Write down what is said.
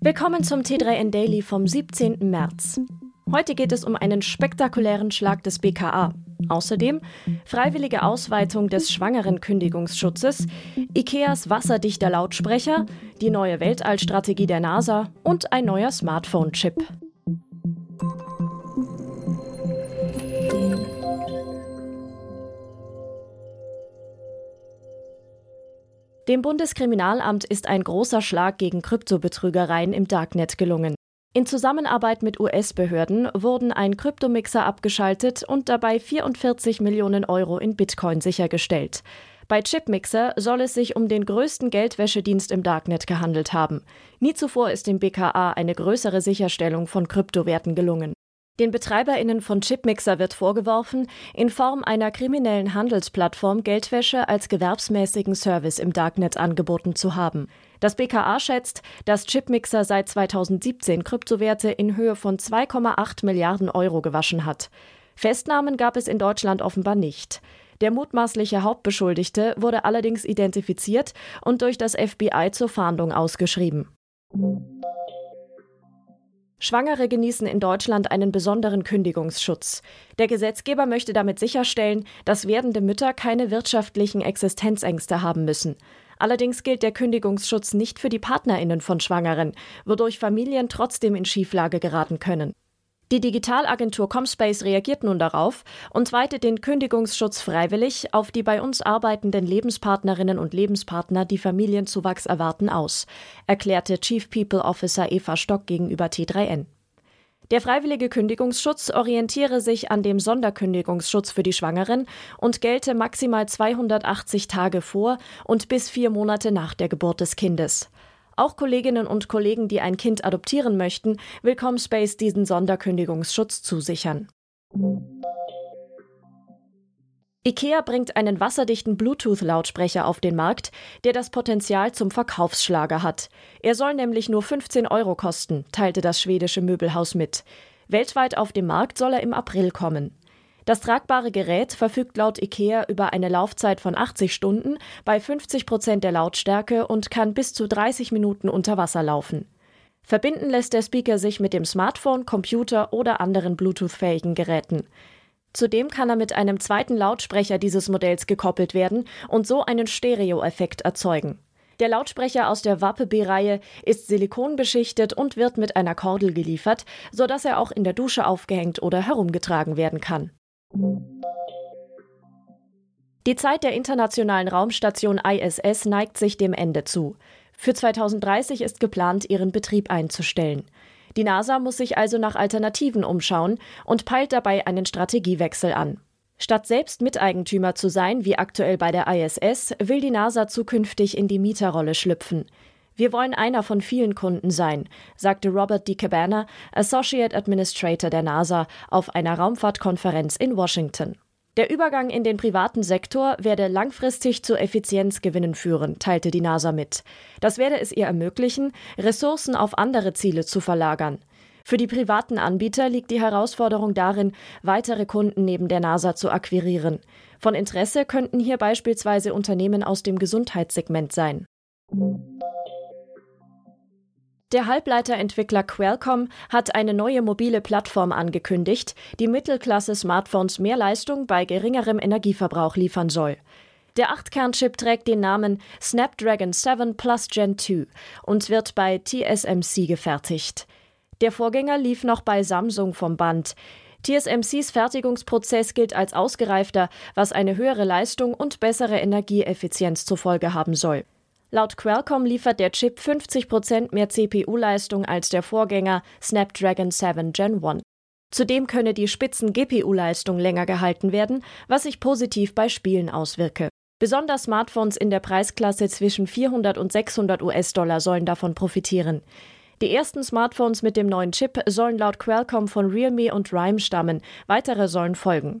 Willkommen zum T3N Daily vom 17. März. Heute geht es um einen spektakulären Schlag des BKA. Außerdem freiwillige Ausweitung des schwangeren Kündigungsschutzes, IKEAs wasserdichter Lautsprecher, die neue Weltallstrategie der NASA und ein neuer Smartphone-Chip. Dem Bundeskriminalamt ist ein großer Schlag gegen Kryptobetrügereien im Darknet gelungen. In Zusammenarbeit mit US-Behörden wurden ein Kryptomixer abgeschaltet und dabei 44 Millionen Euro in Bitcoin sichergestellt. Bei Chipmixer soll es sich um den größten Geldwäschedienst im Darknet gehandelt haben. Nie zuvor ist dem BKA eine größere Sicherstellung von Kryptowerten gelungen. Den BetreiberInnen von Chipmixer wird vorgeworfen, in Form einer kriminellen Handelsplattform Geldwäsche als gewerbsmäßigen Service im Darknet angeboten zu haben. Das BKA schätzt, dass Chipmixer seit 2017 Kryptowerte in Höhe von 2,8 Milliarden Euro gewaschen hat. Festnahmen gab es in Deutschland offenbar nicht. Der mutmaßliche Hauptbeschuldigte wurde allerdings identifiziert und durch das FBI zur Fahndung ausgeschrieben. Schwangere genießen in Deutschland einen besonderen Kündigungsschutz. Der Gesetzgeber möchte damit sicherstellen, dass werdende Mütter keine wirtschaftlichen Existenzängste haben müssen. Allerdings gilt der Kündigungsschutz nicht für die Partnerinnen von Schwangeren, wodurch Familien trotzdem in Schieflage geraten können. Die Digitalagentur Comspace reagiert nun darauf und weitet den Kündigungsschutz freiwillig auf die bei uns arbeitenden Lebenspartnerinnen und Lebenspartner, die Familienzuwachs erwarten, aus, erklärte Chief People Officer Eva Stock gegenüber T3N. Der freiwillige Kündigungsschutz orientiere sich an dem Sonderkündigungsschutz für die Schwangeren und gelte maximal 280 Tage vor und bis vier Monate nach der Geburt des Kindes. Auch Kolleginnen und Kollegen, die ein Kind adoptieren möchten, will Comspace diesen Sonderkündigungsschutz zusichern. IKEA bringt einen wasserdichten Bluetooth-Lautsprecher auf den Markt, der das Potenzial zum Verkaufsschlager hat. Er soll nämlich nur 15 Euro kosten, teilte das schwedische Möbelhaus mit. Weltweit auf dem Markt soll er im April kommen. Das tragbare Gerät verfügt laut IKEA über eine Laufzeit von 80 Stunden bei 50 Prozent der Lautstärke und kann bis zu 30 Minuten unter Wasser laufen. Verbinden lässt der Speaker sich mit dem Smartphone, Computer oder anderen Bluetooth-fähigen Geräten. Zudem kann er mit einem zweiten Lautsprecher dieses Modells gekoppelt werden und so einen Stereo-Effekt erzeugen. Der Lautsprecher aus der Wappe B-Reihe ist silikonbeschichtet und wird mit einer Kordel geliefert, sodass er auch in der Dusche aufgehängt oder herumgetragen werden kann. Die Zeit der internationalen Raumstation ISS neigt sich dem Ende zu. Für 2030 ist geplant, ihren Betrieb einzustellen. Die NASA muss sich also nach Alternativen umschauen und peilt dabei einen Strategiewechsel an. Statt selbst Miteigentümer zu sein, wie aktuell bei der ISS, will die NASA zukünftig in die Mieterrolle schlüpfen. Wir wollen einer von vielen Kunden sein, sagte Robert D. Cabana, Associate Administrator der NASA, auf einer Raumfahrtkonferenz in Washington. Der Übergang in den privaten Sektor werde langfristig zu Effizienzgewinnen führen, teilte die NASA mit. Das werde es ihr ermöglichen, Ressourcen auf andere Ziele zu verlagern. Für die privaten Anbieter liegt die Herausforderung darin, weitere Kunden neben der NASA zu akquirieren. Von Interesse könnten hier beispielsweise Unternehmen aus dem Gesundheitssegment sein. Der Halbleiterentwickler Qualcomm hat eine neue mobile Plattform angekündigt, die Mittelklasse-Smartphones mehr Leistung bei geringerem Energieverbrauch liefern soll. Der 8-Kern-Chip trägt den Namen Snapdragon 7 Plus Gen 2 und wird bei TSMC gefertigt. Der Vorgänger lief noch bei Samsung vom Band. TSMCs Fertigungsprozess gilt als ausgereifter, was eine höhere Leistung und bessere Energieeffizienz zur Folge haben soll. Laut Qualcomm liefert der Chip 50% mehr CPU-Leistung als der Vorgänger Snapdragon 7 Gen 1. Zudem könne die Spitzen-GPU-Leistung länger gehalten werden, was sich positiv bei Spielen auswirke. Besonders Smartphones in der Preisklasse zwischen 400 und 600 US-Dollar sollen davon profitieren. Die ersten Smartphones mit dem neuen Chip sollen laut Qualcomm von Realme und Rime stammen, weitere sollen folgen.